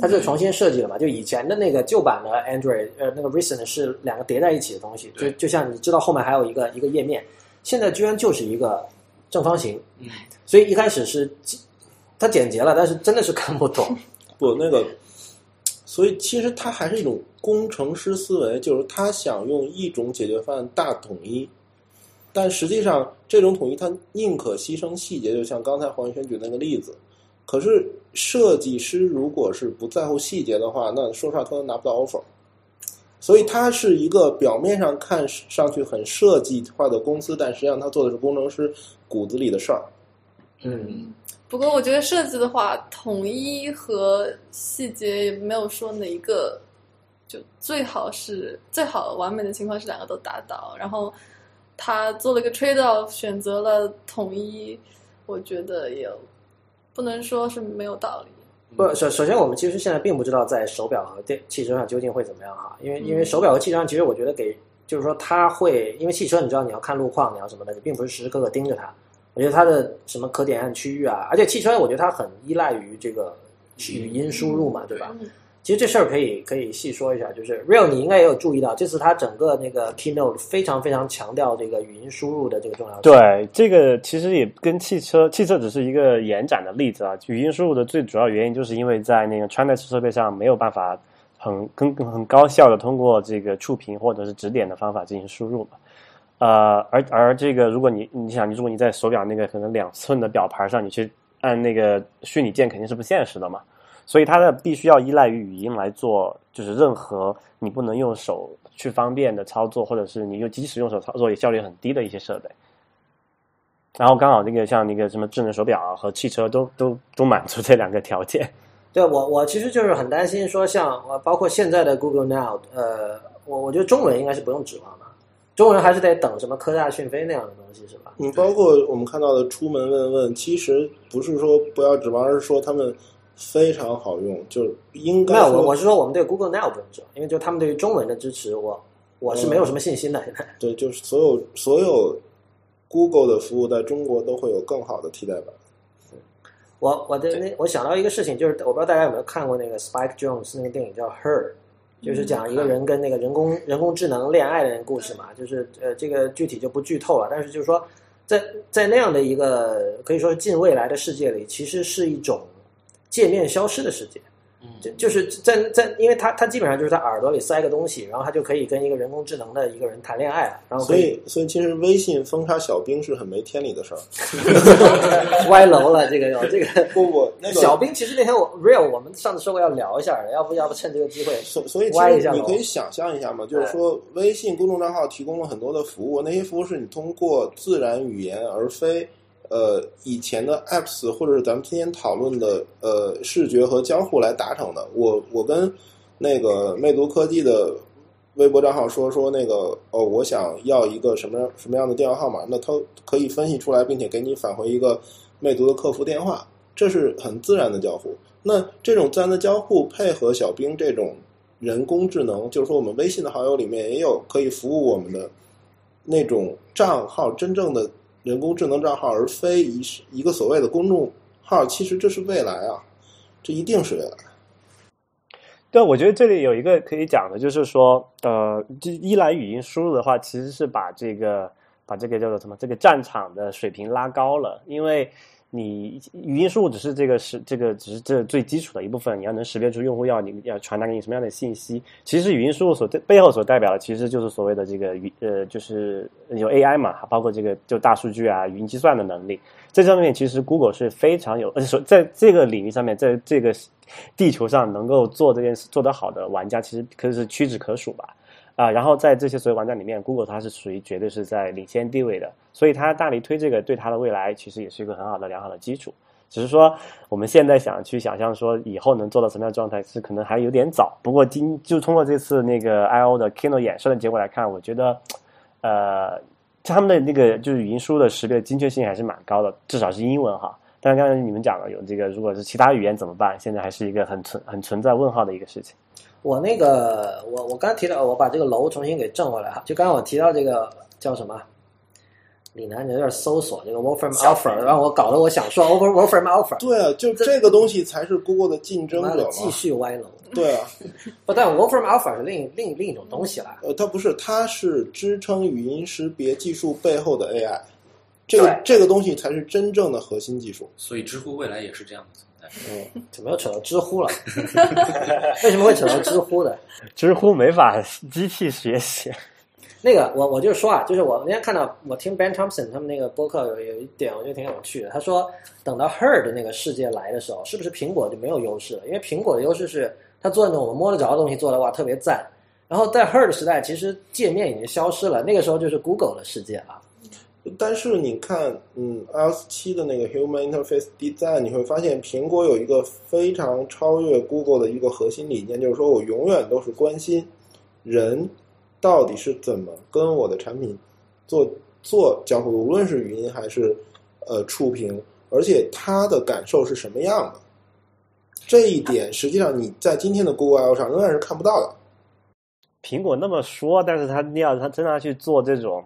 它是重新设计了嘛？就以前的那个旧版的 Android，呃，那个 recent 是两个叠在一起的东西，就就像你知道后面还有一个一个页面，现在居然就是一个正方形，嗯，所以一开始是它简洁了，但是真的是看不懂。不，那个，所以其实它还是一种工程师思维，就是他想用一种解决方案大统一，但实际上这种统一他宁可牺牲细节，就像刚才黄宇轩举那个例子。可是设计师如果是不在乎细节的话，那说实话他都拿不到 offer。所以它是一个表面上看上去很设计化的公司，但实际上他做的是工程师骨子里的事儿。嗯，不过我觉得设计的话，统一和细节也没有说哪一个就最好是最好完美的情况是两个都达到，然后他做了一个 trade off，选择了统一，我觉得也不能说是没有道理。不，首首先我们其实现在并不知道在手表和电汽车上究竟会怎么样哈，因为因为手表和汽车上，其实我觉得给就是说它会，因为汽车你知道你要看路况，你要什么的，你并不是时时刻刻盯着它。我觉得它的什么可点按区域啊，而且汽车我觉得它很依赖于这个语音输入嘛，对吧？其实这事儿可以可以细说一下，就是 Real 你应该也有注意到，这次它整个那个 Keynote 非常非常强调这个语音输入的这个重要性。对，这个其实也跟汽车，汽车只是一个延展的例子啊。语音输入的最主要原因就是因为在那个 a n s 设备上没有办法很更很高效的通过这个触屏或者是指点的方法进行输入嘛。呃，而而这个如果你你想，如果你在手表那个可能两寸的表盘上，你去按那个虚拟键肯定是不现实的嘛。所以它的必须要依赖于语音来做，就是任何你不能用手去方便的操作，或者是你又即使用手操作也效率很低的一些设备。然后刚好那个像那个什么智能手表和汽车都都都满足这两个条件。对我我其实就是很担心说像呃包括现在的 Google Now，呃，我我觉得中文应该是不用指望的，中文还是得等什么科大讯飞那样的东西是吧？你包括我们看到的出门问问，其实不是说不要指望，而是说他们。非常好用，就应该没有我我是说我们对 Google Now 不用指望，因为就他们对于中文的支持，我我是没有什么信心的。现在对，就是所有所有 Google 的服务在中国都会有更好的替代版。我我的那我想到一个事情，就是我不知道大家有没有看过那个 Spike Jones 那个电影叫 Her，就是讲一个人跟那个人工人工智能恋爱的故事嘛，就是呃这个具体就不剧透了，但是就是说在在那样的一个可以说是近未来的世界里，其实是一种。界面消失的世界，就就是在在，因为他他基本上就是他耳朵里塞个东西，然后他就可以跟一个人工智能的一个人谈恋爱了。然后所以所以其实微信封杀小兵是很没天理的事儿，歪楼了。这个这个不不，那个小兵其实那天我 real 我们上次说过要聊一下，要不要不趁这个机会，所所以你可以想象一下嘛，就是说微信公众账号提供了很多的服务，那些服务是你通过自然语言而非。呃，以前的 apps 或者是咱们今天讨论的呃视觉和交互来达成的。我我跟那个魅族科技的微博账号说说那个哦，我想要一个什么什么样的电话号码，那它可以分析出来，并且给你返回一个魅族的客服电话，这是很自然的交互。那这种自然的交互配合小兵这种人工智能，就是说我们微信的好友里面也有可以服务我们的那种账号，真正的。人工智能账号，而非一一个所谓的公众号，其实这是未来啊，这一定是未来。对，我觉得这里有一个可以讲的，就是说，呃，这依赖语音输入的话，其实是把这个把这个叫做什么，这个战场的水平拉高了，因为。你语音输入只是这个是这个只是这最基础的一部分，你要能识别出用户要你要传达给你什么样的信息。其实语音输入所背后所代表的，其实就是所谓的这个语呃，就是有 AI 嘛，包括这个就大数据啊、语音计算的能力。在这上面其实 Google 是非常有，而且说在这个领域上面，在这个地球上能够做这件事做得好的玩家，其实可以是屈指可数吧。啊，然后在这些所有玩家里面，Google 它是属于绝对是在领先地位的，所以它大力推这个，对它的未来其实也是一个很好的良好的基础。只是说我们现在想去想象说以后能做到什么样的状态，是可能还有点早。不过今就通过这次那个 I/O 的 Kino 演示的结果来看，我觉得，呃，他们的那个就是语音输入的识别精确性还是蛮高的，至少是英文哈。但是刚才你们讲了有这个，如果是其他语言怎么办？现在还是一个很存很存在问号的一个事情。我那个，我我刚提到，我把这个楼重新给正回来哈。就刚刚我提到这个叫什么？李楠，你有点搜索这个 w o l f r m Offer，让我搞得我想说 Over w o l f r m Offer。对啊，就这个东西才是 Google 的竞争者继续歪楼。对啊，不，但 w o l f r m Offer 是另另另一种东西了。呃，它不是，它是支撑语音识别技术背后的 AI。这个这个东西才是真正的核心技术。所以知乎未来也是这样的。嗯，怎么又扯到知乎了？为什么会扯到知乎的？知乎没法机器学习。那个，我我就说啊，就是我那天看到我听 Ben Thompson 他们那个播客有有一点，我觉得挺有趣的。他说，等到 Her 的那个世界来的时候，是不是苹果就没有优势了？因为苹果的优势是它做那种我们摸得着的东西，做的哇特别赞。然后在 Her 的时代，其实界面已经消失了，那个时候就是 Google 的世界了。但是你看，嗯，iOS 七的那个 Human Interface Design，你会发现苹果有一个非常超越 Google 的一个核心理念，就是说我永远都是关心人到底是怎么跟我的产品做做交互，无论是语音还是呃触屏，而且他的感受是什么样的。这一点实际上你在今天的 Google I/O 上仍然是看不到的。苹果那么说，但是他要他真的要去做这种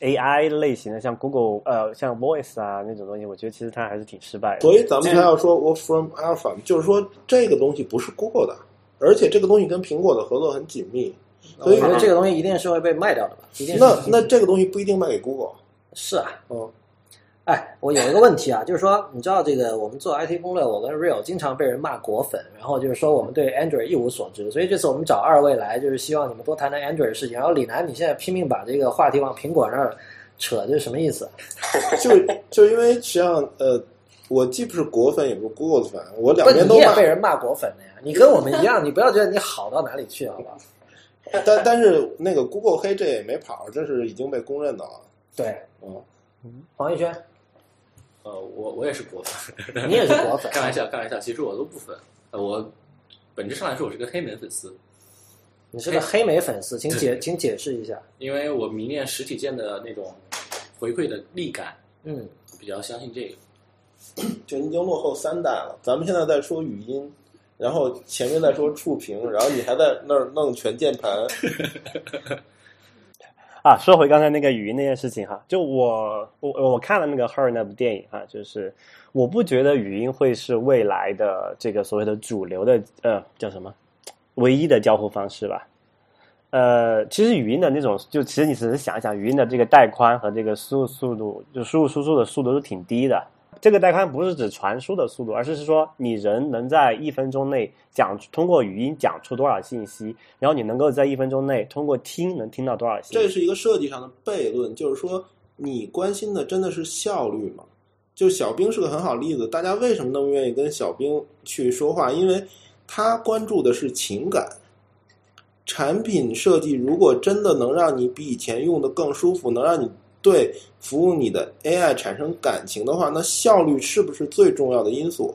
AI 类型的，像 Google 呃像 Voice 啊那种东西，我觉得其实它还是挺失败的。所以咱们才要说 Work from Alpha，就是说这个东西不是 Google 的，而且这个东西跟苹果的合作很紧密。所以我觉得这个东西一定是会被卖掉的吧？一定是那那这个东西不一定卖给 Google。是啊，嗯，哎，我有一个问题啊，就是说，你知道这个我们做 IT 攻略，我跟 Real 经常被人骂果粉，然后就是说我们对 Android 一无所知，所以这次我们找二位来，就是希望你们多谈谈 Android 的事情。然后李楠，你现在拼命把这个话题往苹果那儿扯，这是什么意思？就就因为实际上呃，我既不是果粉，也不是 Google 粉，我两不，边都骂你也被。人骂果粉的呀？你跟我们一样，你不要觉得你好到哪里去，好吧？但但是那个 Google 黑这也没跑，这是已经被公认的了。对，嗯，黄奕轩，呃，我我也是果粉，你也是果粉，开玩笑，开玩笑，其实我都不粉。呃，我本质上来说，我是个黑莓粉丝，你是个黑莓粉丝，请解请解释一下。因为我迷恋实体店的那种回馈的力感，嗯，比较相信这个。就已经落后三代了。咱们现在在说语音，然后前面在说触屏，然后你还在那儿弄全键盘。啊，说回刚才那个语音那件事情哈，就我我我看了那个《Her》那部电影哈，就是我不觉得语音会是未来的这个所谓的主流的呃叫什么唯一的交互方式吧。呃，其实语音的那种，就其实你只是想一想，语音的这个带宽和这个输入速度，就输入输出的速度都挺低的。这个带宽不是指传输的速度，而是是说你人能在一分钟内讲通过语音讲出多少信息，然后你能够在一分钟内通过听能听到多少信息。这是一个设计上的悖论，就是说你关心的真的是效率吗？就小兵是个很好例子，大家为什么那么愿意跟小兵去说话？因为他关注的是情感。产品设计如果真的能让你比以前用的更舒服，能让你对服务你的 AI 产生感情的话，那效率是不是最重要的因素？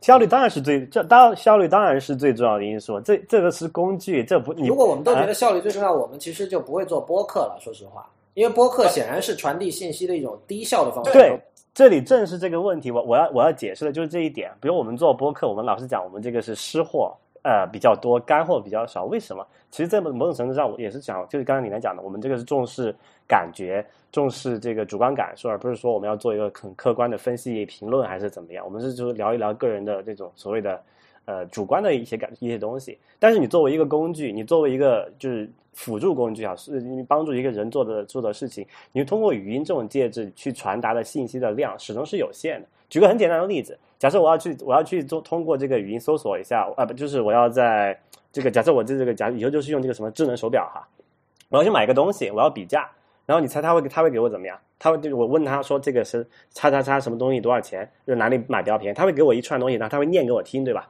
效率当然是最这当效率当然是最重要的因素，这这个是工具，这不你如果我们都觉啊得效率最重要，我们其实就不会做播客了。说实话，因为播客显然是传递信息的一种低效的方式。对，这里正是这个问题，我我要我要解释的就是这一点。比如我们做播客，我们老是讲我们这个是湿货，呃比较多，干货比较少。为什么？其实，在某种程度上，我也是讲，就是刚才你来讲的，我们这个是重视感觉，重视这个主观感受，而不是说我们要做一个很客观的分析评论还是怎么样。我们是就是聊一聊个人的这种所谓的呃主观的一些感一些东西。但是你作为一个工具，你作为一个就是辅助工具啊，是你帮助一个人做的做的事情，你通过语音这种介质去传达的信息的量始终是有限的。举个很简单的例子，假设我要去我要去做通过这个语音搜索一下啊，不就是我要在这个假设我这这个假以后就是用这个什么智能手表哈，我要去买个东西，我要比价，然后你猜他会他会给我怎么样？他会就我问他说这个是叉叉叉什么东西多少钱，就哪里买比较便宜，他会给我一串东西，然后他会念给我听，对吧？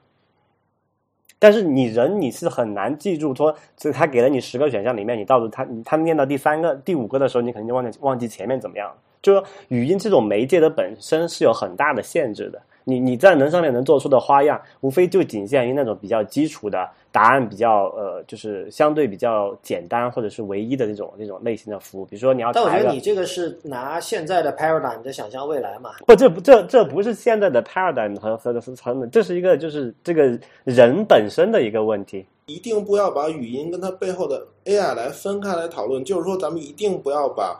但是你人你是很难记住说，这他给了你十个选项里面，你到时候他他念到第三个、第五个的时候，你肯定就忘记忘记前面怎么样。就说语音这种媒介的本身是有很大的限制的，你你在能上面能做出的花样，无非就仅限于那种比较基础的答案，比较呃就是相对比较简单或者是唯一的那种那种类型的服务。比如说你要但我觉得你这个是拿现在的 paradigm 在想象未来嘛。不，这不这这不是现在的 paradigm 和和和和，这是一个就是这个人本身的一个问题。一定不要把语音跟它背后的 AI 来分开来讨论，就是说咱们一定不要把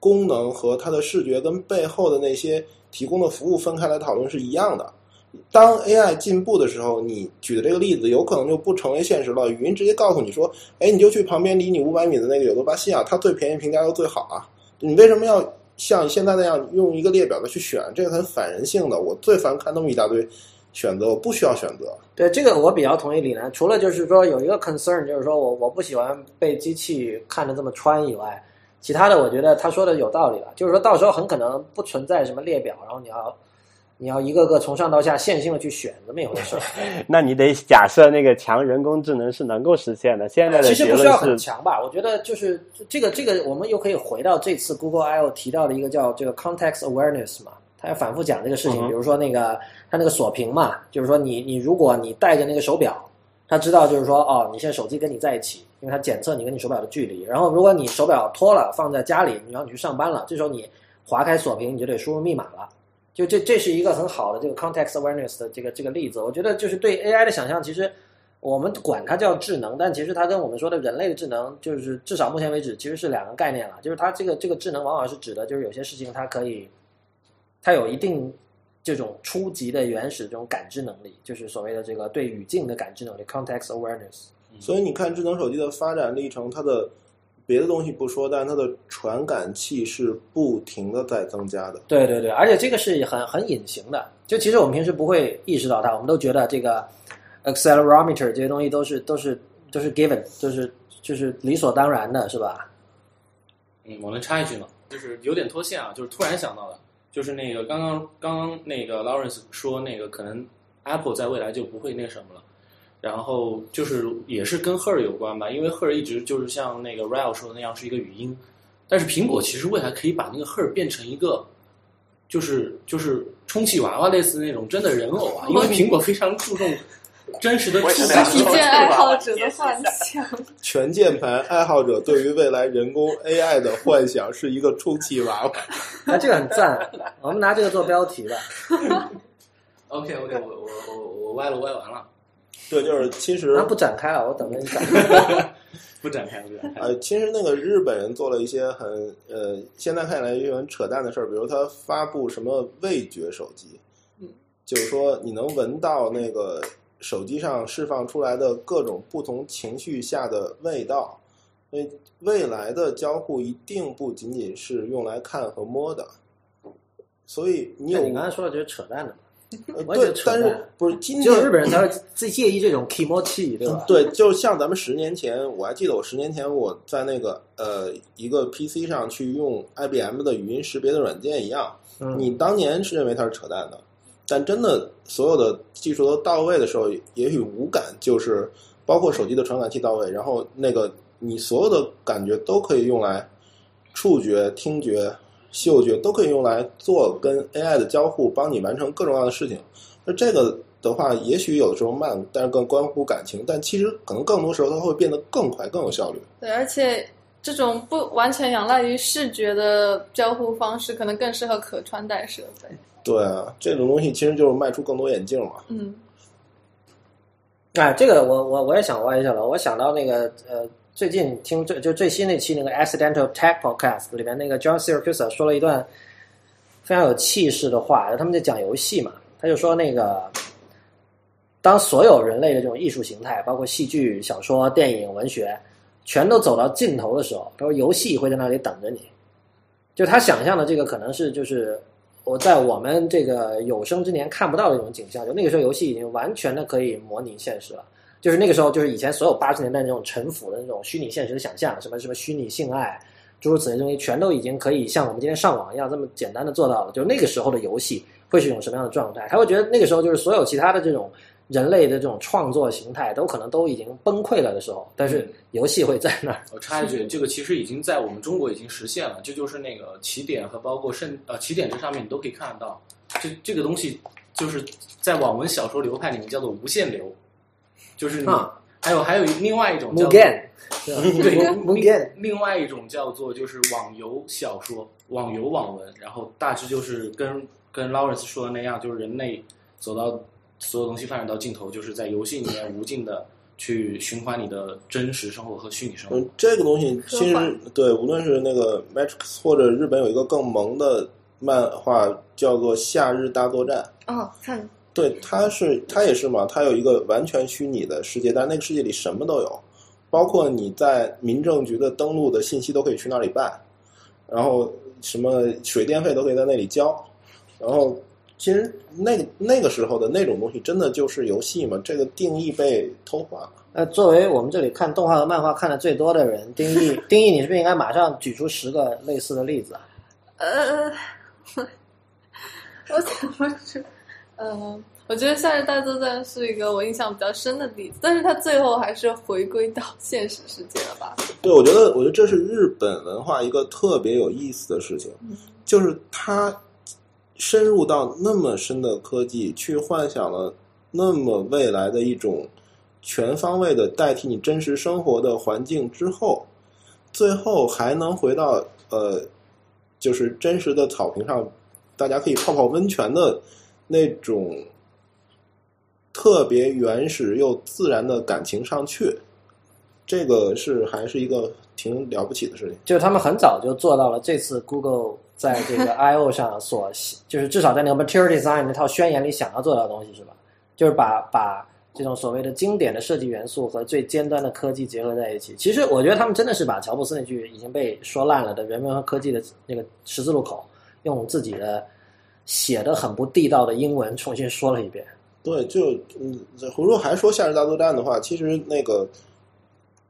功能和它的视觉跟背后的那些提供的服务分开来讨论是一样的。当 AI 进步的时候，你举的这个例子有可能就不成为现实了。语音直接告诉你说：“哎，你就去旁边离你五百米的那个有多巴西亚，它最便宜，评价又最好啊！你为什么要像现在那样用一个列表的去选？这个很反人性的。我最烦看那么一大堆选择，我不需要选择。对这个我比较同意李楠，除了就是说有一个 concern，就是说我我不喜欢被机器看着这么穿以外，其他的我觉得他说的有道理了，就是说到时候很可能不存在什么列表，然后你要你要一个个从上到下线性的去选这么一回事儿。那你得假设那个强人工智能是能够实现的。现在的其实不需要很，强吧？我觉得就是这个这个，我们又可以回到这次 Google I/O 提到的一个叫这个 context awareness 嘛，他要反复讲这个事情。嗯比如说那个他那个锁屏嘛，就是说你你如果你带着那个手表，他知道就是说哦，你现在手机跟你在一起，因为它检测你跟你手表的距离。然后如果你手表脱了放在家里，然后你去上班了，这时候你划开锁屏，你就得输入密码了。就这这是一个很好的这个 context awareness 的这个这个例子。我觉得就是对 AI 的想象，其实我们管它叫智能，但其实它跟我们说的人类的智能，就是至少目前为止其实是两个概念了。就是它这个这个智能往往是指的，就是有些事情它可以，它有一定这种初级的原始这种感知能力，就是所谓的这个对语境的感知能力 context awareness。所以你看智能手机的发展历程，它的别的东西不说，但它的传感器是不停的在增加的。对对对，而且这个是很很隐形的，就其实我们平时不会意识到它，我们都觉得这个 accelerometer 这些东西都是都是都是 given，就是就是理所当然的，是吧？嗯，我能插一句吗？就是有点脱线啊，就是突然想到的，就是那个刚刚刚刚那个 Lawrence 说那个可能 Apple 在未来就不会那什么了，然后就是也是跟 Her 有关吧，因为 Her 一直就是像那个 Rail 说的那样是一个语音，但是苹果其实未来可以把那个 Her 变成一个。就是就是充气娃娃类似那种真的人偶啊，因为苹果非常注重真实的触实感。体键爱好者的幻想。全键盘爱好者对于未来人工 AI 的幻想是一个充气娃娃。那这个很赞，我们拿这个做标题吧。OK OK，我我我我歪了歪完了，对，就是其实那不展开了，我等着你展开。不展开不展开。呃，其实那个日本人做了一些很呃，现在看起来也很扯淡的事儿，比如他发布什么味觉手机，嗯，就是说你能闻到那个手机上释放出来的各种不同情绪下的味道，所以未来的交互一定不仅仅是用来看和摸的，所以你有你刚才说的就是扯淡的嘛，对，但是不是今天日本人才会最介意这种 kimochi，对吧？对，就像咱们十年前，我还记得我十年前我在那个呃一个 PC 上去用 IBM 的语音识别的软件一样，嗯，你当年是认为它是扯淡的，但真的所有的技术都到位的时候，也许无感就是包括手机的传感器到位，然后那个你所有的感觉都可以用来触觉、听觉、嗅觉都可以用来做跟 AI 的交互，帮你完成各种各样的事情。那这个的话，也许有的时候慢，但是更关乎感情，但其实可能更多时候它会变得更快、更有效率。对，而且这种不完全仰赖于视觉的交互方式，可能更适合可穿戴设备。对啊，这种东西其实就是卖出更多眼镜嘛。嗯，哎，这个我我我也想歪一下了。我想到那个呃，最近听最就最新那期那个 Accidental Tech Podcast 里面那个 John Siracusa 说了一段非常有气势的话，他们在讲游戏嘛，他就说那个当所有人类的这种艺术形态，包括戏剧、小说、电影、文学，全都走到尽头的时候，他说游戏会在那里等着你。就他想象的这个可能是就是我在我们这个有生之年看不到的一种景象，就那个时候游戏已经完全的可以模拟现实了。就是那个时候，就是以前所有八十年代那种陈腐的那种虚拟现实的想象，什么什么虚拟性爱，诸如此类的东西，全都已经可以像我们今天上网一样这么简单的做到了。就那个时候的游戏会是一种什么样的状态？他会觉得那个时候就是所有其他的这种人类的这种创作形态都可能都已经崩溃了的时候，但是游戏会在那儿。我插一句，这个其实已经在我们中国已经实现了，这就是那个起点和包括甚呃起点这上面你都可以看得到，这这个东西就是在网文小说流派里面叫做无限流，就是你、啊还有还有另外一种叫 对 Mugen，另外一种叫做就是网游小说、网游网文，然后大致就是跟跟 Lawrence 说的那样，就是人类走到所有东西发展到尽头，就是在游戏里面无尽的去循环你的真实生活和虚拟生活。嗯，这个东西其实对，无论是那个 Matrix 或者日本有一个更萌的漫画叫做《夏日大作战》，哦，看对，它是它也是嘛，它有一个完全虚拟的世界，但那个世界里什么都有，包括你在民政局的登录的信息都可以去那里办，然后什么水电费都可以在那里交，然后其实那个那个时候的那种东西，真的就是游戏嘛，这个定义被偷换了。呃，作为我们这里看动画和漫画看的最多的人，丁义，丁义，你是不是应该马上举出十个类似的例子啊？呃，我怎么是？嗯，我觉得《夏日大作战》是一个我印象比较深的例子，但是它最后还是回归到现实世界了吧？对，我觉得，我觉得这是日本文化一个特别有意思的事情，就是它深入到那么深的科技，去幻想了那么未来的一种全方位的代替你真实生活的环境之后，最后还能回到呃，就是真实的草坪上大家可以泡泡温泉的那种特别原始又自然的感情上去，这个是还是一个挺了不起的事情。就是他们很早就做到了这次 Google 在这个 I O 上所，就是至少在那个 Material Design 那套宣言里想要做到的东西是吧？就是把把这种所谓的经典的设计元素和最尖端的科技结合在一起。其实我觉得他们真的是把乔布斯那句已经被说烂了的人文和科技的那个十字路口，用自己的写的很不地道的英文重新说了一遍。对，就嗯，如果还说夏日大作战的话，其实那个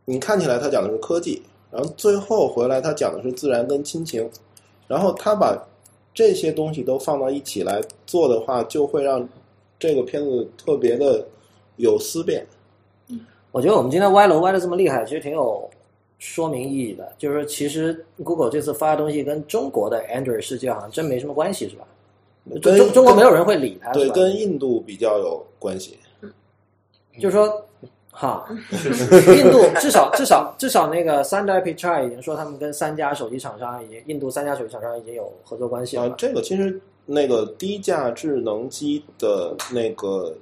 你看起来他讲的是科技，然后最后回来他讲的是自然跟亲情，然后他把这些东西都放到一起来做的话，就会让这个片子特别的有思辨。嗯我觉得我们今天歪楼歪的这么厉害，其实挺有说明意义的。就是说，其实 Google 这次发的东西跟中国的 Android 世界好像真没什么关系，是吧？跟中中国没有人会理它，对，跟印度比较有关系。就是说，哈，印度至少至少至少那个三代 Pichai 已经说他们跟三家手机厂商已经，印度三家手机厂商已经有合作关系了。，啊这个其实那个低价智能机的那个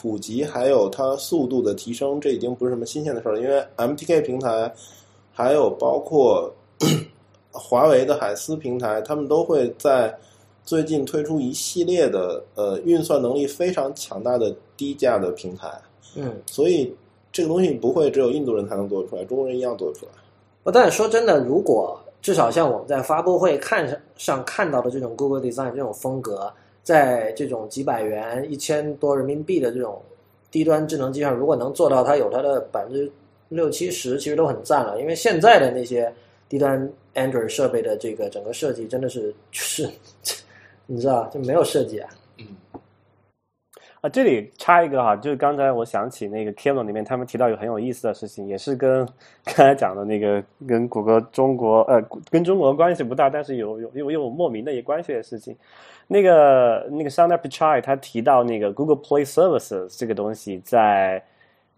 普及，还有它速度的提升，这已经不是什么新鲜的事儿了。因为 MTK 平台，还有包括 华为的海思平台，他们都会在最近推出一系列的呃运算能力非常强大的低价的平台，嗯，所以这个东西不会只有印度人才能做得出来，中国人一样做得出来。不但说真的，如果至少像我们在发布会看上上看到的这种 Google Design 这种风格，在这种几百元、一千多人民币的这种低端智能机上，如果能做到它有它的百分之六七十，其实都很赞了。因为现在的那些低端 Android 设备的这个整个设计真的是就是，你知道就没有设计啊。啊，这里插一个哈，就是刚才我想起那个 Kilo 里面他们提到有很有意思的事情，也是跟刚才讲的那个跟谷歌中国呃跟中国关系不大，但是有有有有莫名的一关系的事情。那个那个 Sundar Pichai 他提到那个 Google Play Services 这个东西在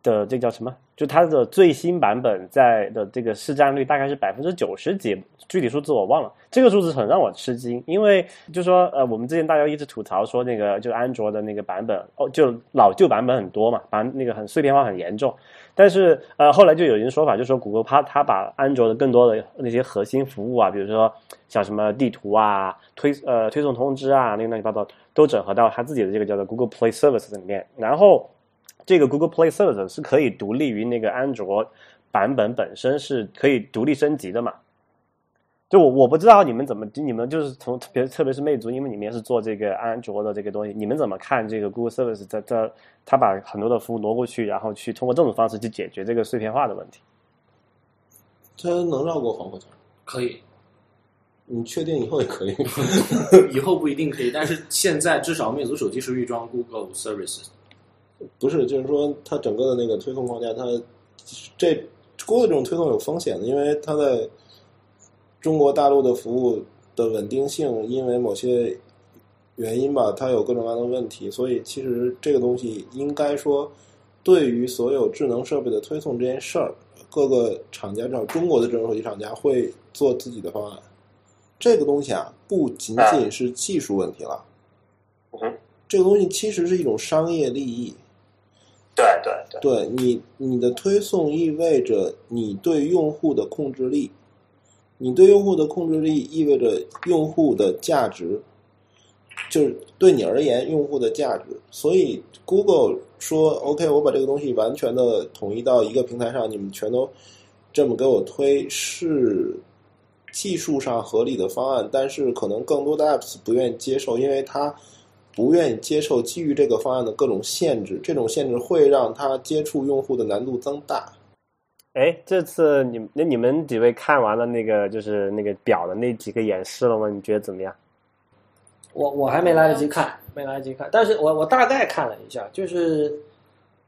的这叫什么？就它的最新版本在的这个市占率大概是百分之九十几，具体数字我忘了。这个数字很让我吃惊，因为就说呃，我们之前大家一直吐槽说那个就安卓的那个版本哦，就老旧版本很多嘛，版那个很碎片化很严重。但是呃，后来就有人说法，就说谷歌它它把安卓的更多的那些核心服务啊，比如说像什么地图啊、推呃推送通知啊，那个乱七八糟都整合到它自己的这个叫做 Google Play Service 里面，然后。这个 Google Play Service 是可以独立于那个安卓版本本身是可以独立升级的嘛？就我我不知道你们怎么，你们就是从特别特别是魅族，因为你们也是做这个安卓的这个东西，你们怎么看这个 Google Service 在这它把很多的服务挪过去，然后去通过这种方式去解决这个碎片化的问题？它能绕过防火墙？可以，你确定以后也可以？以后不一定可以，但是现在至少魅族手机是预装 Google Services。不是，就是说它整个的那个推送框架，它这 Google 这种推送有风险的，因为它在中国大陆的服务的稳定性，因为某些原因吧，它有各种各样的问题，所以其实这个东西应该说，对于所有智能设备的推送这件事儿，各个厂家，至少中国的智能手机厂家会做自己的方案。这个东西啊，不仅仅是技术问题了，嗯这个东西其实是一种商业利益。对对对，你，你的推送意味着你对用户的控制力，你对用户的控制力意味着用户的价值，就是对你而言用户的价值。所以 Google 说：“OK，我把这个东西完全的统一到一个平台上，你们全都这么给我推，是技术上合理的方案。但是可能更多的 Apps 不愿意接受，因为它。”不愿意接受基于这个方案的各种限制，这种限制会让他接触用户的难度增大。哎，这次你那你们几位看完了那个就是那个表的那几个演示了吗？你觉得怎么样？我我还没来得及看，没来得及看，但是我我大概看了一下，就是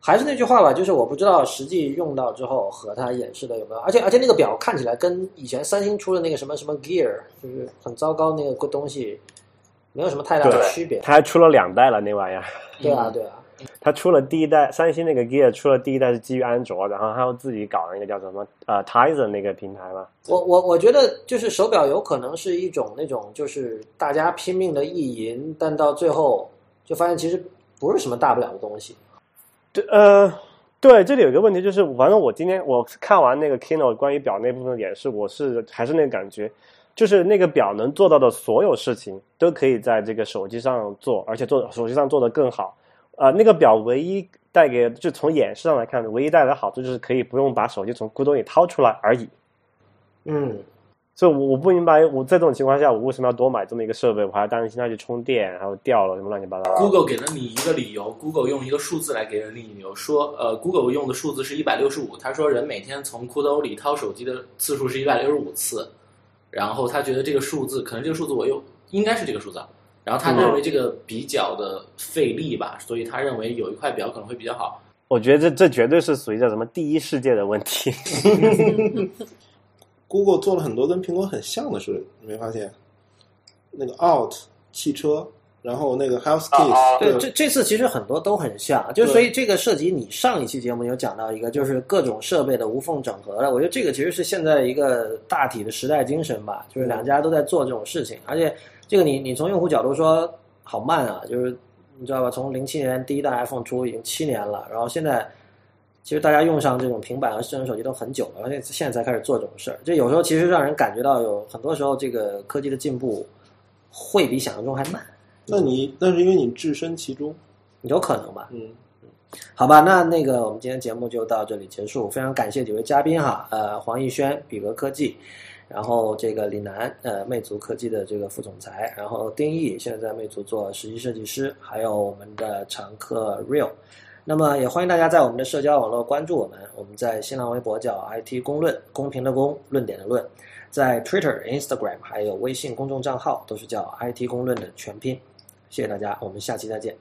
还是那句话吧，就是我不知道实际用到之后和它演示的有没有，而且而且那个表看起来跟以前三星出的那个什么什么 Gear，就是很糟糕那个东西，没有什么太大的区别。它还出了两代了，那玩意儿。对啊，对啊，它出了第一代，三星那个 Gear 出了第一代是基于安卓，然后它又自己搞那个叫什么呃 Tizen 那个平台嘛。我我我觉得就是手表有可能是一种那种就是大家拼命的意淫，但到最后就发现其实不是什么大不了的东西。对，呃，对，这里有一个问题就是，反正我今天我看完那个 Keynote 关于表那部分演示，我是还是那个感觉，就是那个表能做到的所有事情都可以在这个手机上做，而且做手机上做得更好。呃，那个表唯一带给就从演示上来看，唯一带来的好处就是可以不用把手机从裤兜里掏出来而已。嗯，所以我我不明白，我在这种情况下，我为什么要多买这么一个设备？我还担心它去充电，然后掉了什么乱七八糟。Google 给了你一个理由，Google 用一个数字来给人理由，说呃，Google 用的数字是一百六十五，他说人每天从裤兜里掏手机的次数是一百六十五次，然后他觉得这个数字可能这个数字我又应该是这个数字啊，然后他认为这个比较的费力吧，所以他认为有一块表可能会比较好。我觉得这这绝对是属于叫什么第一世界的问题。Google 做了很多跟苹果很像的事，你没发现？那个 Out 汽车，然后那个 Health Kit，、对，这这次其实很多都很像，就所以这个涉及你上一期节目有讲到一个，就是各种设备的无缝整合了。我觉得这个其实是现在一个大体的时代精神吧，就是两家都在做这种事情，而且这个你你从用户角度说好慢啊，就是你知道吧？从零七年第一代 iPhone 出已经七年了，然后现在其实大家用上这种平板和智能手机都很久了，而且现在才开始做这种事儿，这有时候其实让人感觉到有很多时候这个科技的进步会比想象中还慢，那你那是因为你置身其中，有可能吧？嗯，好吧，那那个我们今天节目就到这里结束，非常感谢几位嘉宾哈，呃，黄奕轩，比格科技，然后这个李楠，呃，魅族科技的这个副总裁，然后丁毅现在在魅族做实习设计师，还有我们的常客 Real。那么也欢迎大家在我们的社交网络关注我们，我们在新浪微博叫 IT 公论，公平的公，论点的论，在 Twitter、Instagram 还有微信公众账号都是叫 IT 公论的全拼。谢谢大家，我们下期再见。